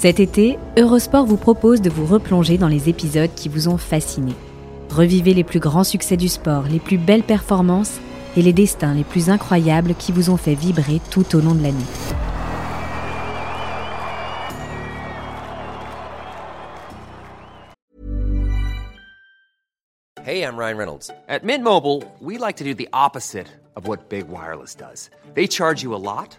Cet été, Eurosport vous propose de vous replonger dans les épisodes qui vous ont fasciné. Revivez les plus grands succès du sport, les plus belles performances et les destins les plus incroyables qui vous ont fait vibrer tout au long de l'année. Hey, I'm Ryan Reynolds. At Mint Mobile, we like to do the opposite of what Big Wireless does. They charge you a lot,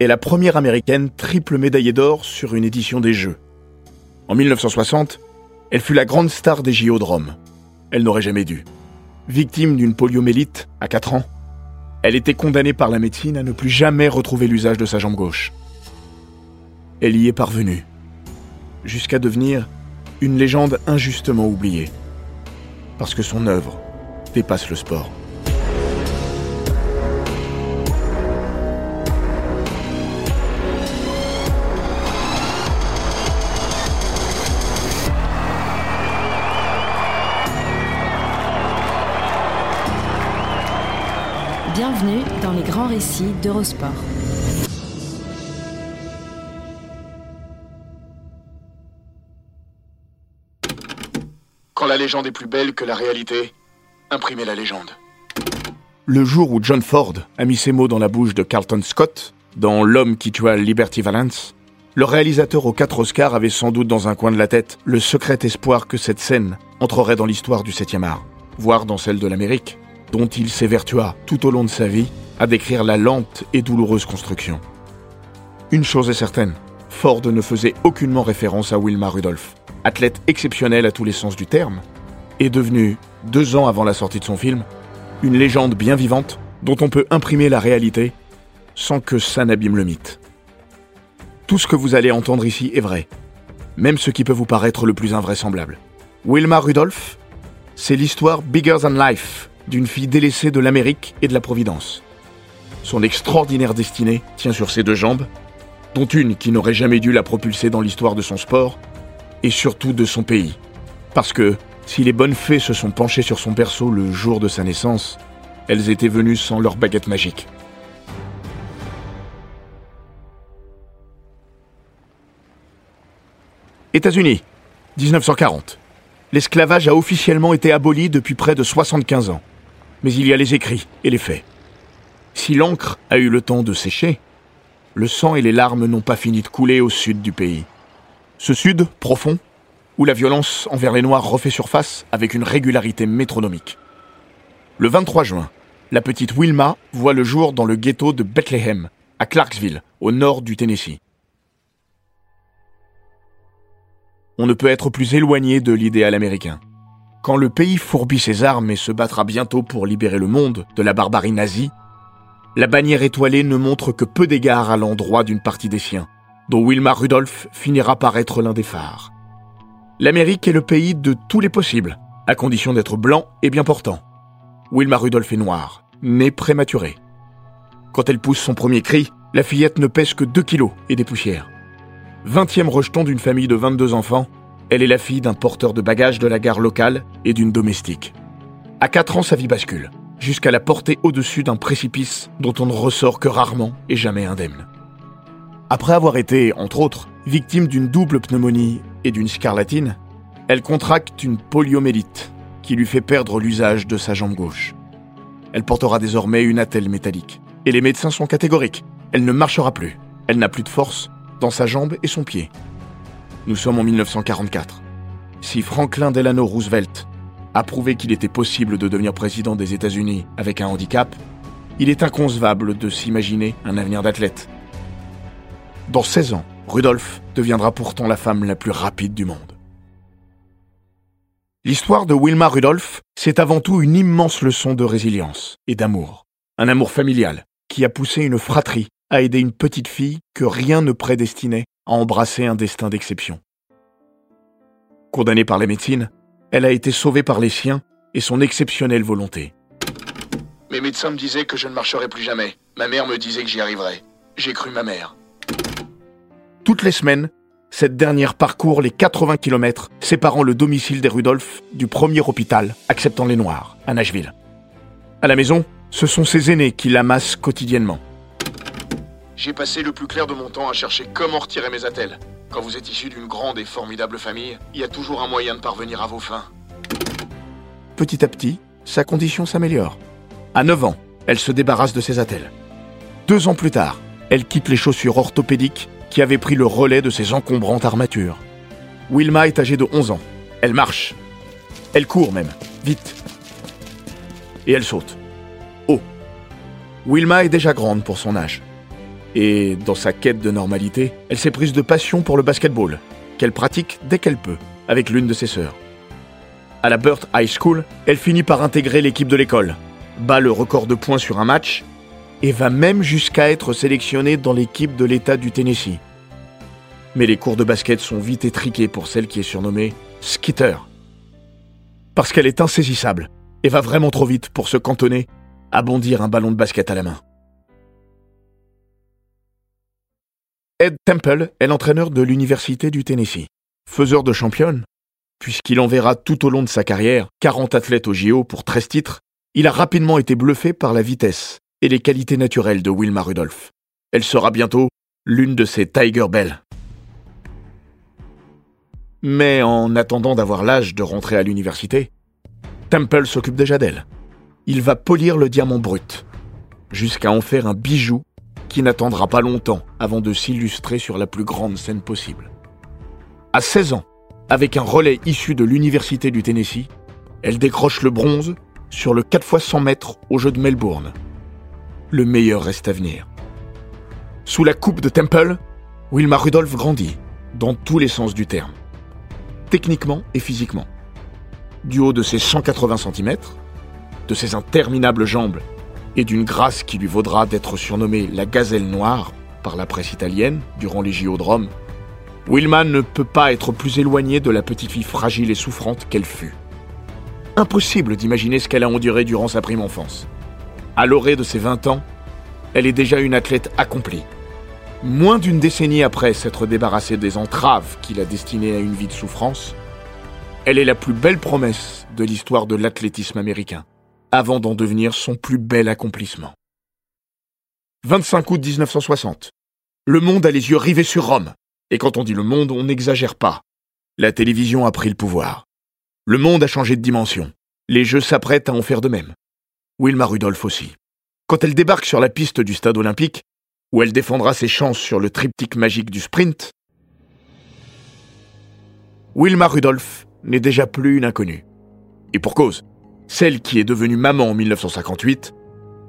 est la première américaine triple médaillée d'or sur une édition des Jeux. En 1960, elle fut la grande star des JO de Rome. Elle n'aurait jamais dû. Victime d'une poliomélite à 4 ans, elle était condamnée par la médecine à ne plus jamais retrouver l'usage de sa jambe gauche. Elle y est parvenue, jusqu'à devenir une légende injustement oubliée, parce que son œuvre dépasse le sport. Bienvenue dans les grands récits d'Eurosport. Quand la légende est plus belle que la réalité, imprimez la légende. Le jour où John Ford a mis ces mots dans la bouche de Carlton Scott, dans L'homme qui tua Liberty Valance, le réalisateur aux quatre Oscars avait sans doute dans un coin de la tête le secret espoir que cette scène entrerait dans l'histoire du 7e art, voire dans celle de l'Amérique, dont il s'évertua tout au long de sa vie à décrire la lente et douloureuse construction. Une chose est certaine, Ford ne faisait aucunement référence à Wilma Rudolph, athlète exceptionnelle à tous les sens du terme, et devenue, deux ans avant la sortie de son film, une légende bien vivante dont on peut imprimer la réalité sans que ça n'abîme le mythe. Tout ce que vous allez entendre ici est vrai, même ce qui peut vous paraître le plus invraisemblable. Wilma Rudolph, c'est l'histoire bigger than life d'une fille délaissée de l'Amérique et de la Providence. Son extraordinaire destinée tient sur ses deux jambes, dont une qui n'aurait jamais dû la propulser dans l'histoire de son sport, et surtout de son pays. Parce que, si les bonnes fées se sont penchées sur son berceau le jour de sa naissance, elles étaient venues sans leur baguette magique. États-Unis, 1940. L'esclavage a officiellement été aboli depuis près de 75 ans. Mais il y a les écrits et les faits. Si l'encre a eu le temps de sécher, le sang et les larmes n'ont pas fini de couler au sud du pays. Ce sud profond, où la violence envers les Noirs refait surface avec une régularité métronomique. Le 23 juin, la petite Wilma voit le jour dans le ghetto de Bethlehem, à Clarksville, au nord du Tennessee. On ne peut être plus éloigné de l'idéal américain. Quand le pays fourbit ses armes et se battra bientôt pour libérer le monde de la barbarie nazie, la bannière étoilée ne montre que peu d'égards à l'endroit d'une partie des siens, dont Wilma Rudolph finira par être l'un des phares. L'Amérique est le pays de tous les possibles, à condition d'être blanc et bien portant. Wilma Rudolph est noire, née prématurée. Quand elle pousse son premier cri, la fillette ne pèse que 2 kilos et des poussières. Vingtième rejeton d'une famille de 22 enfants, elle est la fille d'un porteur de bagages de la gare locale et d'une domestique. À 4 ans, sa vie bascule, jusqu'à la porter au-dessus d'un précipice dont on ne ressort que rarement et jamais indemne. Après avoir été, entre autres, victime d'une double pneumonie et d'une scarlatine, elle contracte une poliomélite qui lui fait perdre l'usage de sa jambe gauche. Elle portera désormais une attelle métallique. Et les médecins sont catégoriques. Elle ne marchera plus. Elle n'a plus de force dans sa jambe et son pied. Nous sommes en 1944. Si Franklin Delano Roosevelt a prouvé qu'il était possible de devenir président des États-Unis avec un handicap, il est inconcevable de s'imaginer un avenir d'athlète. Dans 16 ans, Rudolph deviendra pourtant la femme la plus rapide du monde. L'histoire de Wilma Rudolph, c'est avant tout une immense leçon de résilience et d'amour. Un amour familial qui a poussé une fratrie à aider une petite fille que rien ne prédestinait a embrassé un destin d'exception. Condamnée par la médecine, elle a été sauvée par les siens et son exceptionnelle volonté. Mes médecins me disaient que je ne marcherais plus jamais. Ma mère me disait que j'y arriverais. J'ai cru ma mère. Toutes les semaines, cette dernière parcourt les 80 km séparant le domicile des Rudolph du premier hôpital acceptant les Noirs, à Nashville. À la maison, ce sont ses aînés qui l'amassent quotidiennement. J'ai passé le plus clair de mon temps à chercher comment retirer mes attelles. Quand vous êtes issu d'une grande et formidable famille, il y a toujours un moyen de parvenir à vos fins. Petit à petit, sa condition s'améliore. À 9 ans, elle se débarrasse de ses attelles. Deux ans plus tard, elle quitte les chaussures orthopédiques qui avaient pris le relais de ses encombrantes armatures. Wilma est âgée de 11 ans. Elle marche. Elle court même, vite. Et elle saute. Haut. Wilma est déjà grande pour son âge. Et dans sa quête de normalité, elle s'est prise de passion pour le basketball, qu'elle pratique dès qu'elle peut, avec l'une de ses sœurs. À la Burt High School, elle finit par intégrer l'équipe de l'école, bat le record de points sur un match et va même jusqu'à être sélectionnée dans l'équipe de l'État du Tennessee. Mais les cours de basket sont vite étriqués pour celle qui est surnommée Skitter. Parce qu'elle est insaisissable et va vraiment trop vite pour se cantonner à bondir un ballon de basket à la main. Ed Temple est l'entraîneur de l'Université du Tennessee, faiseur de championne, puisqu'il enverra tout au long de sa carrière 40 athlètes au JO pour 13 titres, il a rapidement été bluffé par la vitesse et les qualités naturelles de Wilma Rudolph. Elle sera bientôt l'une de ses Tiger Bell. Mais en attendant d'avoir l'âge de rentrer à l'université, Temple s'occupe déjà d'elle. Il va polir le diamant brut, jusqu'à en faire un bijou qui n'attendra pas longtemps avant de s'illustrer sur la plus grande scène possible. À 16 ans, avec un relais issu de l'Université du Tennessee, elle décroche le bronze sur le 4 x 100 mètres au jeu de Melbourne. Le meilleur reste à venir. Sous la coupe de Temple, Wilma Rudolph grandit, dans tous les sens du terme. Techniquement et physiquement. Du haut de ses 180 cm, de ses interminables jambes et d'une grâce qui lui vaudra d'être surnommée la gazelle noire par la presse italienne durant les JO de Rome, Wilma ne peut pas être plus éloignée de la petite fille fragile et souffrante qu'elle fut. Impossible d'imaginer ce qu'elle a enduré durant sa prime enfance. À l'orée de ses 20 ans, elle est déjà une athlète accomplie. Moins d'une décennie après s'être débarrassée des entraves qui la destinaient à une vie de souffrance, elle est la plus belle promesse de l'histoire de l'athlétisme américain avant d'en devenir son plus bel accomplissement. 25 août 1960. Le monde a les yeux rivés sur Rome. Et quand on dit le monde, on n'exagère pas. La télévision a pris le pouvoir. Le monde a changé de dimension. Les Jeux s'apprêtent à en faire de même. Wilma Rudolph aussi. Quand elle débarque sur la piste du stade olympique, où elle défendra ses chances sur le triptyque magique du sprint, Wilma Rudolph n'est déjà plus une inconnue. Et pour cause, celle qui est devenue maman en 1958,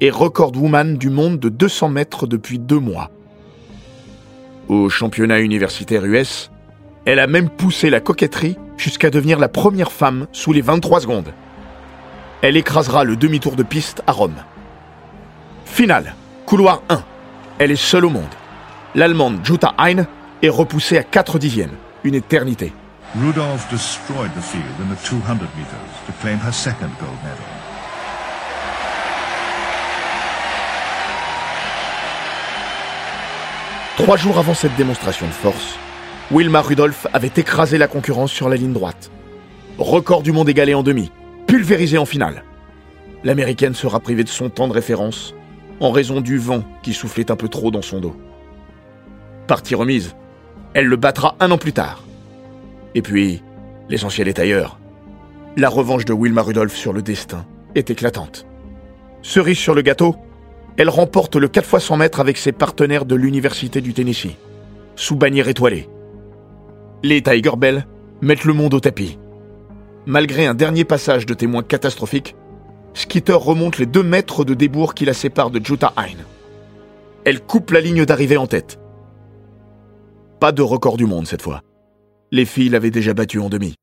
est record woman du monde de 200 mètres depuis deux mois. Au championnat universitaire US, elle a même poussé la coquetterie jusqu'à devenir la première femme sous les 23 secondes. Elle écrasera le demi-tour de piste à Rome. Finale, couloir 1. Elle est seule au monde. L'Allemande Jutta Hein est repoussée à 4 dixièmes, une éternité. Rudolph destroyed the field in the 200 meters to claim her second gold medal. Trois jours avant cette démonstration de force, Wilma Rudolph avait écrasé la concurrence sur la ligne droite. Record du monde égalé en demi, pulvérisé en finale. L'américaine sera privée de son temps de référence en raison du vent qui soufflait un peu trop dans son dos. Partie remise, elle le battra un an plus tard. Et puis, l'essentiel est ailleurs. La revanche de Wilma Rudolph sur le destin est éclatante. Cerise sur le gâteau, elle remporte le 4 x 100 mètres avec ses partenaires de l'Université du Tennessee, sous bannière étoilée. Les Tiger Bell mettent le monde au tapis. Malgré un dernier passage de témoins catastrophique, Skitter remonte les 2 mètres de débours qui la séparent de Jutta Hein. Elle coupe la ligne d'arrivée en tête. Pas de record du monde cette fois. Les filles l'avaient déjà battu en demi.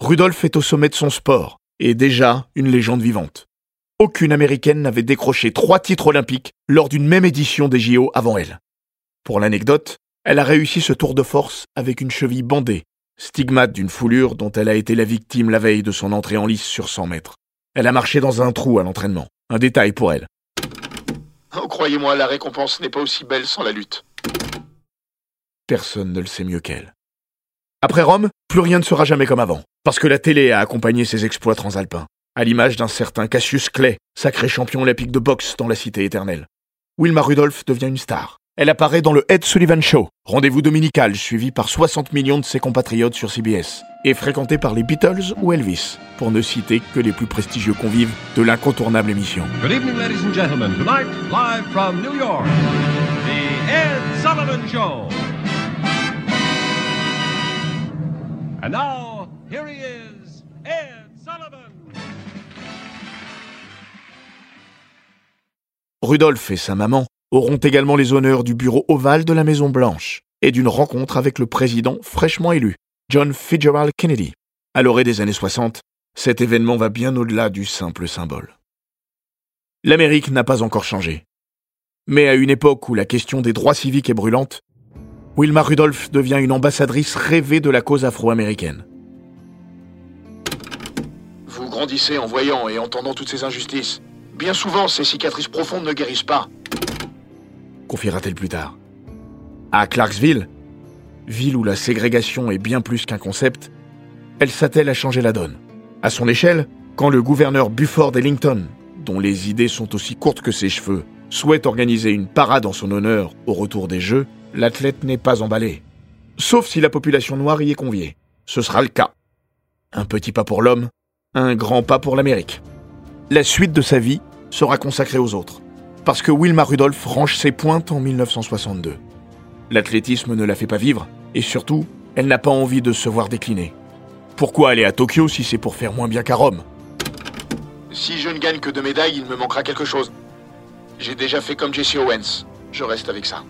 Rudolph est au sommet de son sport et déjà une légende vivante. Aucune américaine n'avait décroché trois titres olympiques lors d'une même édition des JO avant elle. Pour l'anecdote, elle a réussi ce tour de force avec une cheville bandée, stigmate d'une foulure dont elle a été la victime la veille de son entrée en lice sur 100 mètres. Elle a marché dans un trou à l'entraînement. Un détail pour elle. Oh, croyez-moi, la récompense n'est pas aussi belle sans la lutte. Personne ne le sait mieux qu'elle. Après Rome, plus rien ne sera jamais comme avant, parce que la télé a accompagné ses exploits transalpins, à l'image d'un certain Cassius Clay, sacré champion olympique de boxe dans la cité éternelle. Wilma Rudolph devient une star. Elle apparaît dans le Ed Sullivan Show, rendez-vous dominical suivi par 60 millions de ses compatriotes sur CBS, et fréquenté par les Beatles ou Elvis, pour ne citer que les plus prestigieux convives de l'incontournable émission. Good evening, ladies and gentlemen. Tonight, live from New York, The Ed Sullivan Show. And now, here he is, Ed Sullivan. Rudolph et sa maman auront également les honneurs du bureau ovale de la Maison Blanche et d'une rencontre avec le président fraîchement élu, John Fitzgerald Kennedy. À l'orée des années 60, cet événement va bien au-delà du simple symbole. L'Amérique n'a pas encore changé. Mais à une époque où la question des droits civiques est brûlante, Wilma Rudolph devient une ambassadrice rêvée de la cause afro-américaine. Vous grandissez en voyant et entendant toutes ces injustices. Bien souvent, ces cicatrices profondes ne guérissent pas. confiera-t-elle plus tard. À Clarksville, ville où la ségrégation est bien plus qu'un concept, elle s'attelle à changer la donne. À son échelle, quand le gouverneur Buford Ellington, dont les idées sont aussi courtes que ses cheveux, souhaite organiser une parade en son honneur au retour des Jeux, l'athlète n'est pas emballé. Sauf si la population noire y est conviée. Ce sera le cas. Un petit pas pour l'homme, un grand pas pour l'Amérique. La suite de sa vie sera consacrée aux autres. Parce que Wilma Rudolph range ses pointes en 1962. L'athlétisme ne la fait pas vivre, et surtout, elle n'a pas envie de se voir décliner. Pourquoi aller à Tokyo si c'est pour faire moins bien qu'à Rome? Si je ne gagne que deux médailles, il me manquera quelque chose. J'ai déjà fait comme Jesse Owens. Je reste avec ça.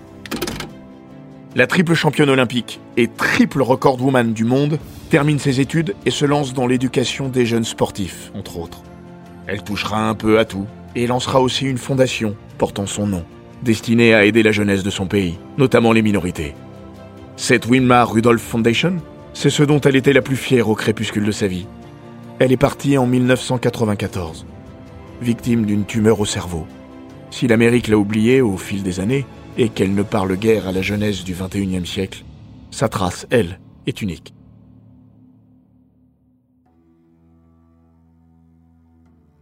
La triple championne olympique et triple recordwoman du monde termine ses études et se lance dans l'éducation des jeunes sportifs, entre autres. Elle touchera un peu à tout et lancera aussi une fondation portant son nom, destinée à aider la jeunesse de son pays, notamment les minorités. Cette Wilma Rudolph Foundation, c'est ce dont elle était la plus fière au crépuscule de sa vie. Elle est partie en 1994, victime d'une tumeur au cerveau. Si l'Amérique l'a oubliée au fil des années, et qu'elle ne parle guère à la jeunesse du XXIe siècle, sa trace, elle, est unique.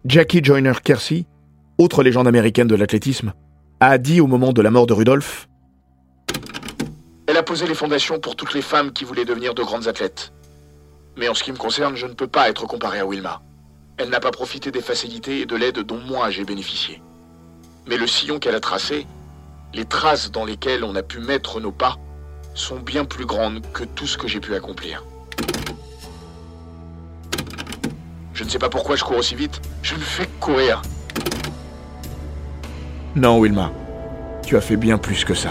Jackie Joyner Kersey, autre légende américaine de l'athlétisme, a dit au moment de la mort de Rudolph Elle a posé les fondations pour toutes les femmes qui voulaient devenir de grandes athlètes. Mais en ce qui me concerne, je ne peux pas être comparé à Wilma. Elle n'a pas profité des facilités et de l'aide dont moi j'ai bénéficié. Mais le sillon qu'elle a tracé, les traces dans lesquelles on a pu mettre nos pas, sont bien plus grandes que tout ce que j'ai pu accomplir. Je ne sais pas pourquoi je cours aussi vite, je ne fais que courir. Non, Wilma, tu as fait bien plus que ça.